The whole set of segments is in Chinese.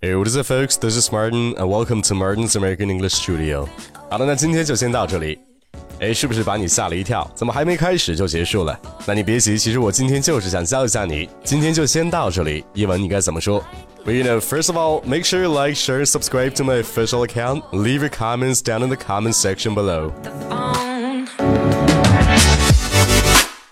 Hey, what is it, folks? This is Martin, and welcome to Martin's American English Studio. 好的，那今天就先到这里。哎，是不是把你吓了一跳？怎么还没开始就结束了？那你别急，其实我今天就是想教一下你。今天就先到这里，英文你该怎么说？Well, you know, first of all, make sure you like, share, subscribe to my official account. Leave your comments down in the comment section below.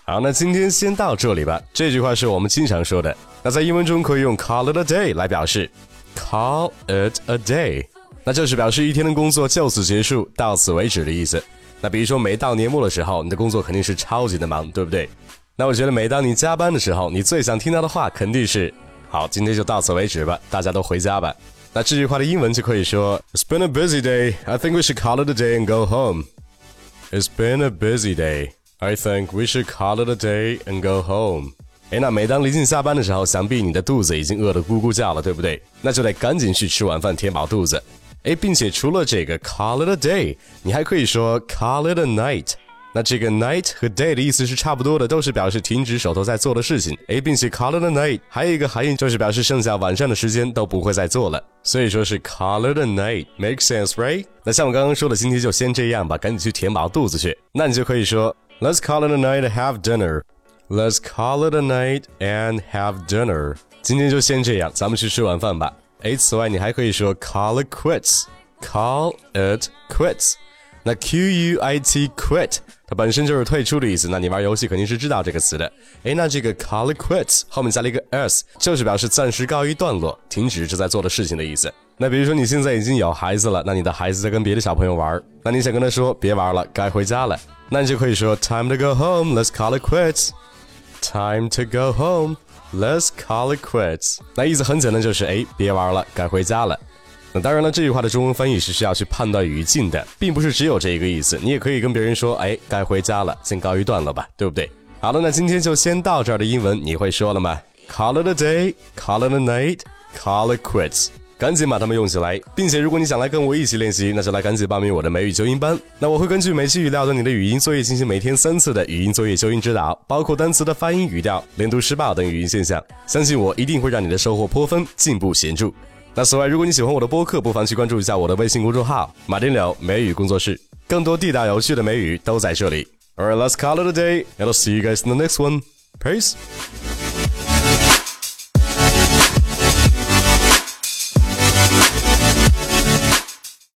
好，那今天先到这里吧。这句话是我们经常说的，那在英文中可以用 call it a day 来表示。 Call it a day，那就是表示一天的工作就此结束，到此为止的意思。那比如说，每到年末的时候，你的工作肯定是超级的忙，对不对？那我觉得，每当你加班的时候，你最想听到的话肯定是：好，今天就到此为止吧，大家都回家吧。那这句话的英文就可以说：It's been a busy day. I think we should call it a day and go home. It's been a busy day. I think we should call it a day and go home. 哎，那每当临近下班的时候，想必你的肚子已经饿得咕咕叫了，对不对？那就得赶紧去吃晚饭，填饱肚子。哎，并且除了这个 call it a day，你还可以说 call it a night。那这个 night 和 day 的意思是差不多的，都是表示停止手头在做的事情。哎，并且 call it a night 还有一个含义就是表示剩下晚上的时间都不会再做了，所以说是 call it a night，make sense，right？那像我刚刚说的，今天就先这样吧，赶紧去填饱肚子去。那你就可以说 Let's call it a night, have dinner。Let's call it a night and have dinner。今天就先这样，咱们去吃晚饭吧。哎，此外你还可以说 call it quits，call it quits。那 Q U I T quit 它本身就是退出的意思。那你玩游戏肯定是知道这个词的。哎，那这个 call it quits 后面加了一个 s，就是表示暂时告一段落，停止正在做的事情的意思。那比如说你现在已经有孩子了，那你的孩子在跟别的小朋友玩，那你想跟他说别玩了，该回家了，那你就可以说 time to go home，let's call it quits。Time to go home. Let's call it quits. 那意思很简单，就是哎，别玩了，该回家了。那当然了，这句话的中文翻译是需要去判断语境的，并不是只有这一个意思。你也可以跟别人说，哎，该回家了，先告一段落吧，对不对？好了，那今天就先到这儿的英文，你会说了吗？Call it a day. Call it a night. Call it quits. 赶紧把它们用起来，并且如果你想来跟我一起练习，那就来赶紧报名我的美语纠音班。那我会根据每期语料对你的语音作业进行每天三次的语音作业纠音指导，包括单词的发音、语调、连读、失爆等语音现象。相信我一定会让你的收获颇丰，进步显著。那此外，如果你喜欢我的播客，不妨去关注一下我的微信公众号“马丁柳美语工作室”，更多地道有趣的美语都在这里。Alright, let's call it a day and see you guys in the next one. Peace.